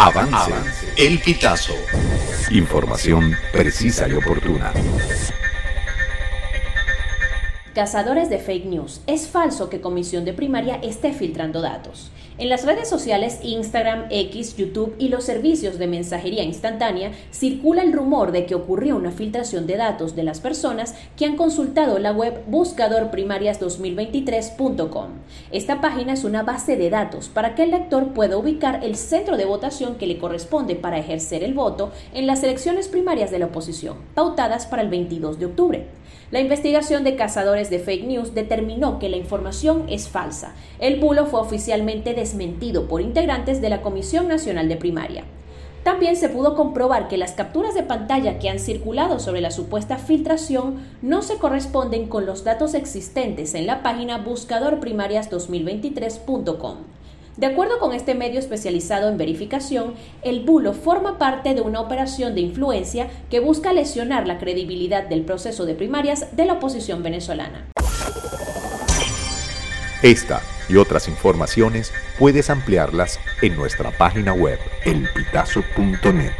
Avance. El Pitazo. Información precisa y oportuna. Cazadores de fake news. Es falso que Comisión de Primaria esté filtrando datos. En las redes sociales Instagram, X, YouTube y los servicios de mensajería instantánea circula el rumor de que ocurrió una filtración de datos de las personas que han consultado la web buscadorprimarias2023.com. Esta página es una base de datos para que el lector pueda ubicar el centro de votación que le corresponde para ejercer el voto en las elecciones primarias de la oposición, pautadas para el 22 de octubre. La investigación de cazadores de fake news determinó que la información es falsa. El bulo fue oficialmente desmentido por integrantes de la Comisión Nacional de Primaria. También se pudo comprobar que las capturas de pantalla que han circulado sobre la supuesta filtración no se corresponden con los datos existentes en la página buscadorprimarias2023.com. De acuerdo con este medio especializado en verificación, el bulo forma parte de una operación de influencia que busca lesionar la credibilidad del proceso de primarias de la oposición venezolana. Esta y otras informaciones puedes ampliarlas en nuestra página web elpitazo.net.